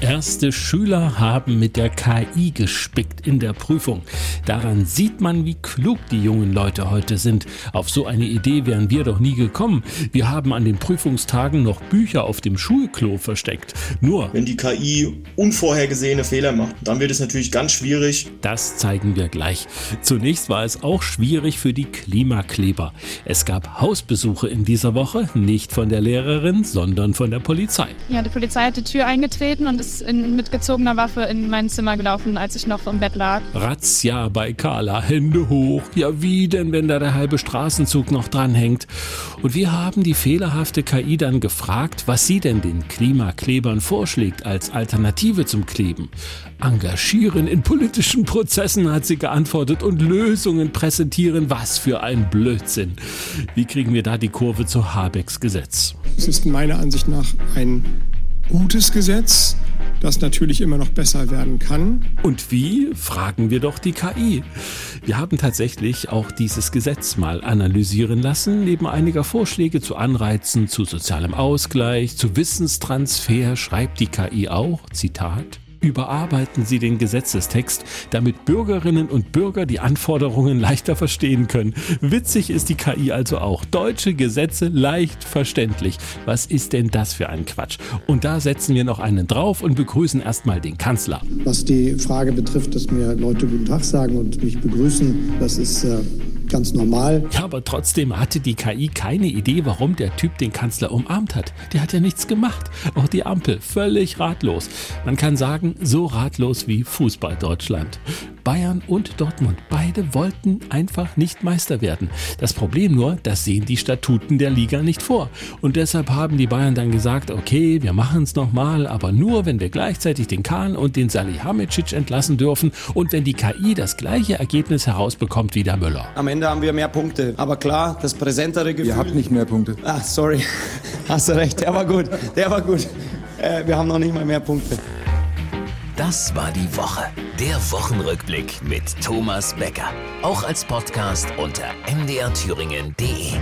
Erste Schüler haben mit der KI gespickt in der Prüfung. Daran sieht man, wie klug die jungen Leute heute sind. Auf so eine Idee wären wir doch nie gekommen. Wir haben an den Prüfungstagen noch Bücher auf dem Schulklo versteckt. Nur. Wenn die KI unvorhergesehene Fehler macht, dann wird es natürlich ganz schwierig. Das zeigen wir gleich. Zunächst war es auch schwierig für die Klimakleber. Es gab Hausbesuche in dieser Woche, nicht von der Lehrerin, sondern von der Polizei. Ja, die Polizei hat die Tür eingetreten und ist ist in, mit gezogener Waffe in mein Zimmer gelaufen, als ich noch im Bett lag. Razzia bei Carla, Hände hoch. Ja, wie denn, wenn da der halbe Straßenzug noch dranhängt? Und wir haben die fehlerhafte KI dann gefragt, was sie denn den Klimaklebern vorschlägt als Alternative zum Kleben. Engagieren in politischen Prozessen, hat sie geantwortet, und Lösungen präsentieren. Was für ein Blödsinn. Wie kriegen wir da die Kurve zu Habecks Gesetz? Es ist meiner Ansicht nach ein gutes Gesetz das natürlich immer noch besser werden kann. Und wie? Fragen wir doch die KI. Wir haben tatsächlich auch dieses Gesetz mal analysieren lassen, neben einiger Vorschläge zu Anreizen, zu sozialem Ausgleich, zu Wissenstransfer schreibt die KI auch, Zitat, überarbeiten Sie den Gesetzestext, damit Bürgerinnen und Bürger die Anforderungen leichter verstehen können. Witzig ist die KI also auch. Deutsche Gesetze leicht verständlich. Was ist denn das für ein Quatsch? Und da setzen wir noch einen drauf und begrüßen erstmal den Kanzler. Was die Frage betrifft, dass mir Leute guten Tag sagen und mich begrüßen, das ist äh ganz normal. Ja, aber trotzdem hatte die KI keine Idee, warum der Typ den Kanzler umarmt hat. Der hat ja nichts gemacht. Auch die Ampel, völlig ratlos. Man kann sagen, so ratlos wie Fußball Deutschland. Bayern und Dortmund. Beide wollten einfach nicht Meister werden. Das Problem nur, das sehen die Statuten der Liga nicht vor. Und deshalb haben die Bayern dann gesagt, okay, wir machen es nochmal, aber nur, wenn wir gleichzeitig den Kahn und den Salihamidzic entlassen dürfen und wenn die KI das gleiche Ergebnis herausbekommt wie der Müller. Am Ende haben wir mehr Punkte. Aber klar, das präsentere Gefühl... Ihr habt nicht mehr Punkte. Ah, sorry. Hast du recht, der war gut. Der war gut. Äh, wir haben noch nicht mal mehr Punkte. Das war die Woche. Der Wochenrückblick mit Thomas Becker. Auch als Podcast unter mdrthüringen.de.